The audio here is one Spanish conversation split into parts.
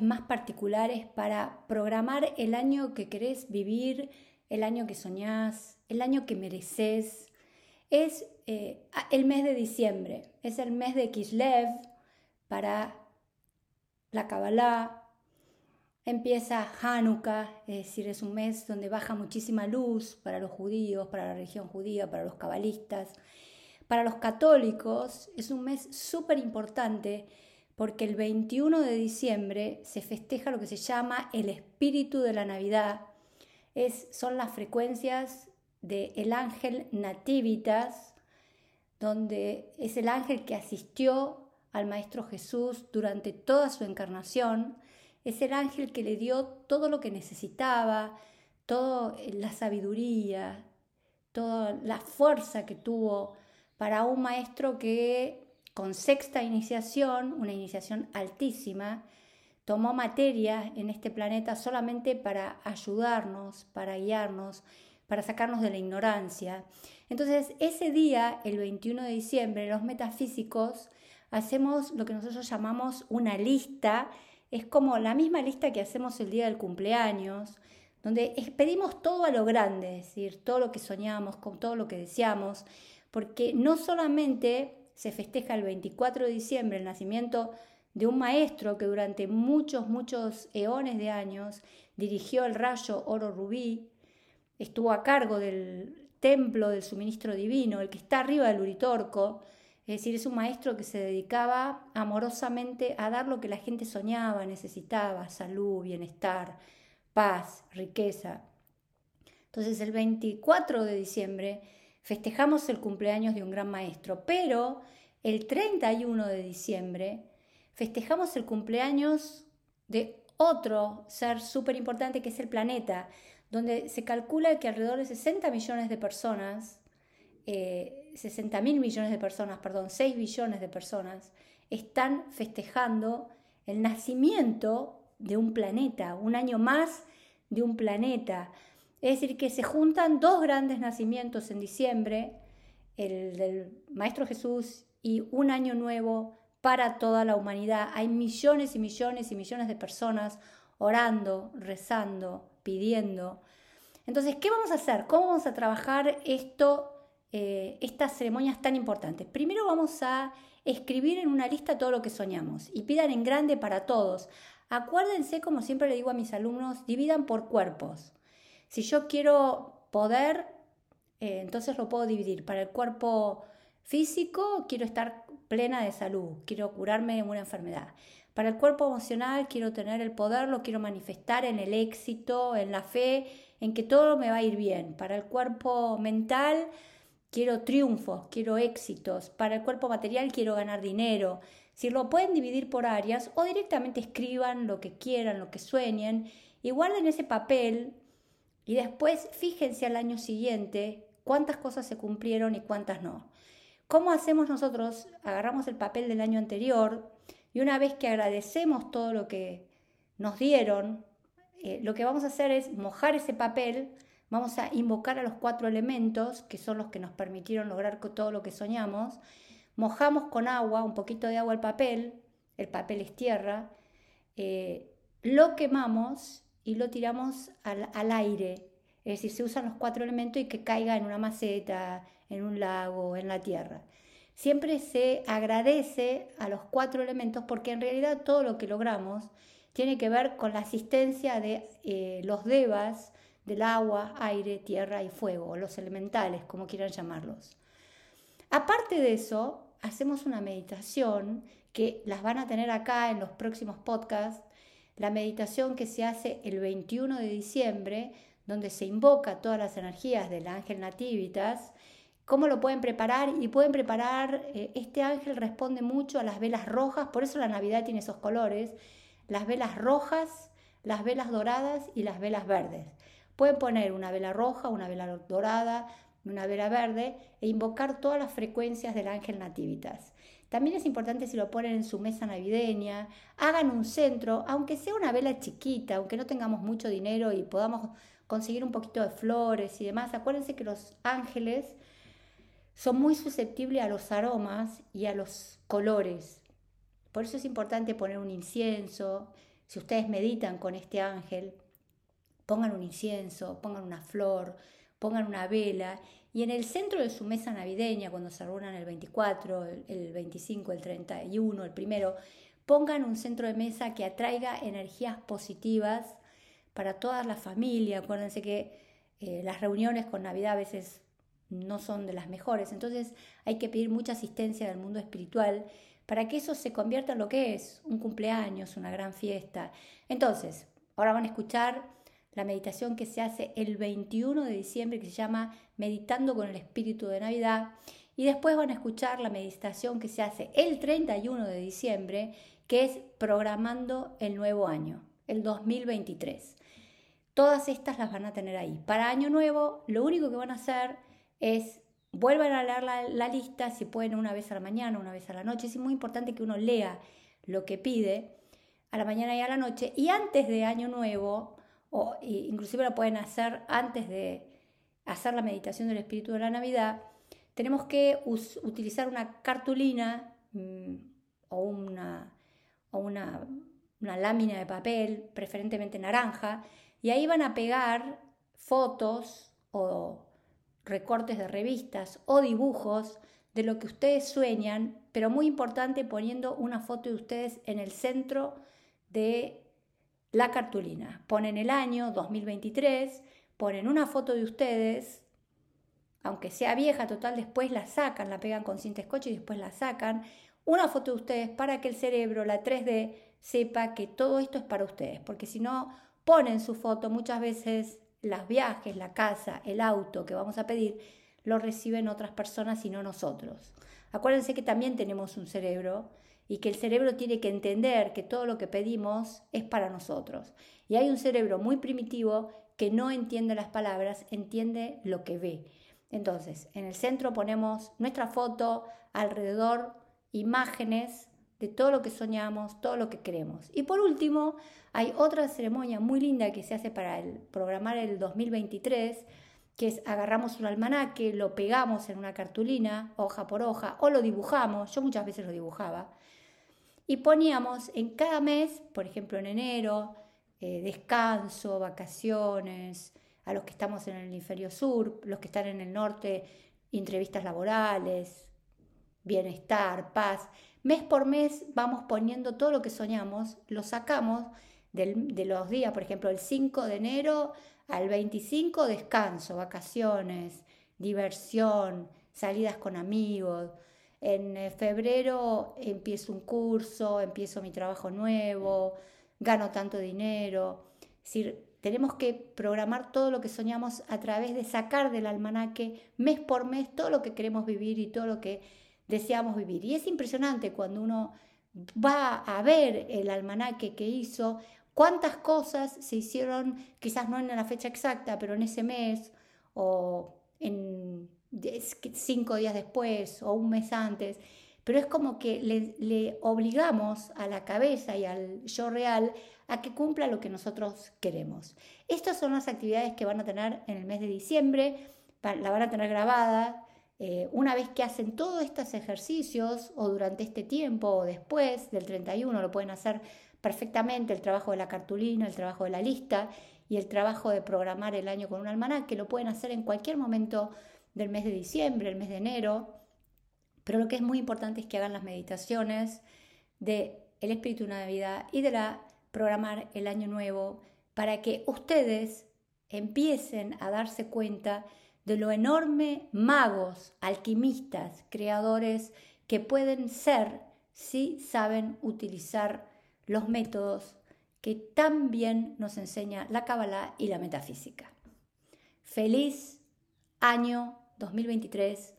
más particulares para programar el año que querés vivir, el año que soñás, el año que mereces. Es eh, el mes de diciembre, es el mes de Kislev para la Kabbalah. Empieza Hanukkah, es decir, es un mes donde baja muchísima luz para los judíos, para la religión judía, para los cabalistas. Para los católicos es un mes súper importante porque el 21 de diciembre se festeja lo que se llama el espíritu de la Navidad. Es, son las frecuencias del ángel Nativitas, donde es el ángel que asistió al Maestro Jesús durante toda su encarnación. Es el ángel que le dio todo lo que necesitaba, toda la sabiduría, toda la fuerza que tuvo para un maestro que con sexta iniciación, una iniciación altísima, tomó materia en este planeta solamente para ayudarnos, para guiarnos, para sacarnos de la ignorancia. Entonces, ese día, el 21 de diciembre, los metafísicos hacemos lo que nosotros llamamos una lista, es como la misma lista que hacemos el día del cumpleaños, donde pedimos todo a lo grande, es decir, todo lo que soñamos, con todo lo que deseamos, porque no solamente se festeja el 24 de diciembre el nacimiento de un maestro que durante muchos, muchos eones de años dirigió el rayo oro rubí, estuvo a cargo del templo del suministro divino, el que está arriba del Uritorco, es decir, es un maestro que se dedicaba amorosamente a dar lo que la gente soñaba, necesitaba, salud, bienestar, paz, riqueza. Entonces el 24 de diciembre festejamos el cumpleaños de un gran maestro, pero el 31 de diciembre festejamos el cumpleaños de otro ser súper importante que es el planeta, donde se calcula que alrededor de 60 millones de personas, 60 eh, mil millones de personas, perdón, 6 billones de personas, están festejando el nacimiento de un planeta, un año más de un planeta. Es decir, que se juntan dos grandes nacimientos en diciembre, el del Maestro Jesús y un año nuevo para toda la humanidad. Hay millones y millones y millones de personas orando, rezando, pidiendo. Entonces, ¿qué vamos a hacer? ¿Cómo vamos a trabajar esto, eh, estas ceremonias tan importantes? Primero vamos a escribir en una lista todo lo que soñamos y pidan en grande para todos. Acuérdense, como siempre le digo a mis alumnos, dividan por cuerpos. Si yo quiero poder, eh, entonces lo puedo dividir. Para el cuerpo físico, quiero estar plena de salud, quiero curarme de una enfermedad. Para el cuerpo emocional, quiero tener el poder, lo quiero manifestar en el éxito, en la fe, en que todo me va a ir bien. Para el cuerpo mental, quiero triunfos, quiero éxitos. Para el cuerpo material, quiero ganar dinero. Si lo pueden dividir por áreas o directamente escriban lo que quieran, lo que sueñen y guarden ese papel y después fíjense al año siguiente cuántas cosas se cumplieron y cuántas no. ¿Cómo hacemos nosotros? Agarramos el papel del año anterior y una vez que agradecemos todo lo que nos dieron, eh, lo que vamos a hacer es mojar ese papel, vamos a invocar a los cuatro elementos, que son los que nos permitieron lograr todo lo que soñamos, mojamos con agua, un poquito de agua el papel, el papel es tierra, eh, lo quemamos y lo tiramos al, aire. Es decir, se usan los cuatro elementos y que caiga en una maceta, en un lago, en la tierra. Siempre se agradece a los cuatro elementos porque en realidad todo lo que logramos tiene que ver con la asistencia de eh, los devas del agua, aire, tierra y fuego, los elementales, como quieran llamarlos. Aparte de eso, hacemos una meditación que las van a tener acá en los próximos podcasts, la meditación que se hace el 21 de diciembre, donde se invoca todas las energías del ángel nativitas, cómo lo pueden preparar y pueden preparar, eh, este ángel responde mucho a las velas rojas, por eso la Navidad tiene esos colores, las velas rojas, las velas doradas y las velas verdes. Pueden poner una vela roja, una vela dorada, una vela verde e invocar todas las frecuencias del ángel nativitas. También es importante si lo ponen en su mesa navideña, hagan un centro, aunque sea una vela chiquita, aunque no tengamos mucho dinero y podamos conseguir un poquito de flores y demás. Acuérdense que los ángeles son muy susceptibles a los aromas y a los colores. Por eso es importante poner un incienso, si ustedes meditan con este ángel, pongan un incienso, pongan una flor, pongan una vela y en el centro de su mesa navideña, cuando se reúnan el 24, el 25, el 31, el primero, pongan un centro de mesa que atraiga energías positivas para toda la familia. Acuérdense que eh, las reuniones con Navidad a veces no son de las mejores, entonces hay que pedir mucha asistencia del mundo espiritual para que eso se convierta en lo que es, un cumpleaños, una gran fiesta. Entonces, ahora van a escuchar la meditación que se hace el 21 de diciembre, que se llama Meditando con el Espíritu de Navidad. Y después van a escuchar la meditación que se hace el 31 de diciembre, que es Programando el Nuevo Año, el 2023. Todas estas las van a tener ahí. Para Año Nuevo, lo único que van a hacer es vuelvan a leer la, lista, si pueden una vez a la mañana, una vez a la noche. Es muy importante que uno lea lo que pide a la mañana y a la noche. Y antes de Año Nuevo, o inclusive lo pueden hacer antes de hacer la meditación del espíritu de la Navidad, tenemos que utilizar una cartulina mm, o, una, o una, una lámina de papel, preferentemente naranja, y ahí van a pegar fotos o recortes de revistas o dibujos de lo que ustedes sueñan, pero muy importante poniendo una foto de ustedes en el centro de la cartulina. Ponen el año 2023, ponen una foto de ustedes, aunque sea vieja, total, después la sacan, la pegan con cinta y después la sacan. Una foto de ustedes para que el cerebro, la 3D, sepa que todo esto es para ustedes, porque si no ponen su foto, muchas veces los viajes, la casa, el auto que vamos a pedir, lo reciben otras personas y no nosotros. Acuérdense que también tenemos un cerebro y que el cerebro tiene que entender que todo lo que pedimos es para nosotros. Y hay un cerebro muy primitivo que no entiende las palabras, entiende lo que ve. Entonces, en el centro ponemos nuestra foto, alrededor imágenes de todo lo que soñamos, todo lo que queremos. Y por último, hay otra ceremonia muy linda que se hace para programar el 2023, que es agarramos un almanaque, lo pegamos en una cartulina, hoja por hoja, o lo dibujamos, yo muchas veces lo dibujaba, y poníamos en cada mes, por ejemplo en enero, eh, descanso, vacaciones, a los que estamos en el hemisferio sur, los que están en el norte, entrevistas laborales, bienestar, paz. Mes por mes vamos poniendo todo lo que soñamos, lo sacamos de los días, por ejemplo, el 5 de enero al 25 descanso, vacaciones, diversión, salidas con amigos. En eh, febrero empiezo un curso, empiezo mi trabajo nuevo, gano tanto dinero. Es decir, tenemos que programar todo lo que soñamos a través de sacar del almanaque mes por mes todo lo que queremos vivir y todo lo que deseamos vivir. Y es impresionante cuando uno va a ver el almanaque que hizo, cuántas cosas se hicieron, quizás no en la fecha exacta, pero en ese mes o en cinco días después o un mes antes. Pero es como que le, obligamos a la cabeza y al yo real a que cumpla lo que nosotros queremos. Estas son las actividades que van a tener en el mes de diciembre, la van a tener grabada, eh, una vez que hacen todos estos ejercicios o durante este tiempo o después del 31 lo pueden hacer perfectamente el trabajo de la cartulina, el trabajo de la lista y el trabajo de programar el año con un almanaque, lo pueden hacer en cualquier momento del mes de diciembre, el mes de enero, pero lo que es muy importante es que hagan las meditaciones de espíritu de Navidad y de la programar el año nuevo para que ustedes empiecen a darse cuenta de lo enorme magos, alquimistas, creadores que pueden ser si saben utilizar los métodos que tan bien nos enseña la Kabbalah y la metafísica. Feliz año 2023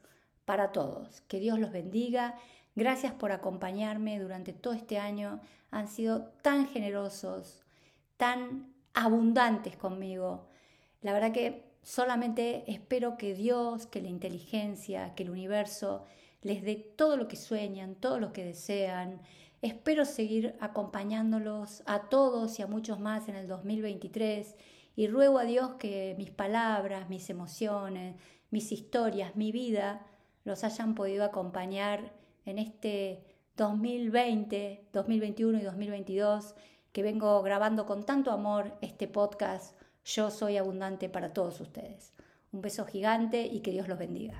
para todos. Que Dios los bendiga. Gracias por acompañarme durante todo este año. Han sido tan generosos, tan abundantes conmigo. La verdad que Solamente espero que Dios, que la inteligencia, que el universo les dé todo lo que sueñan, todo lo que desean. Espero seguir acompañándolos a todos y a muchos más en el 2023 y ruego a Dios que mis palabras, mis emociones, mis historias, mi vida los hayan podido acompañar en este 2020, 2021 y 2022 que vengo grabando con tanto amor este podcast Yo Soy Abundante para todos ustedes. Un beso gigante y que Dios los bendiga.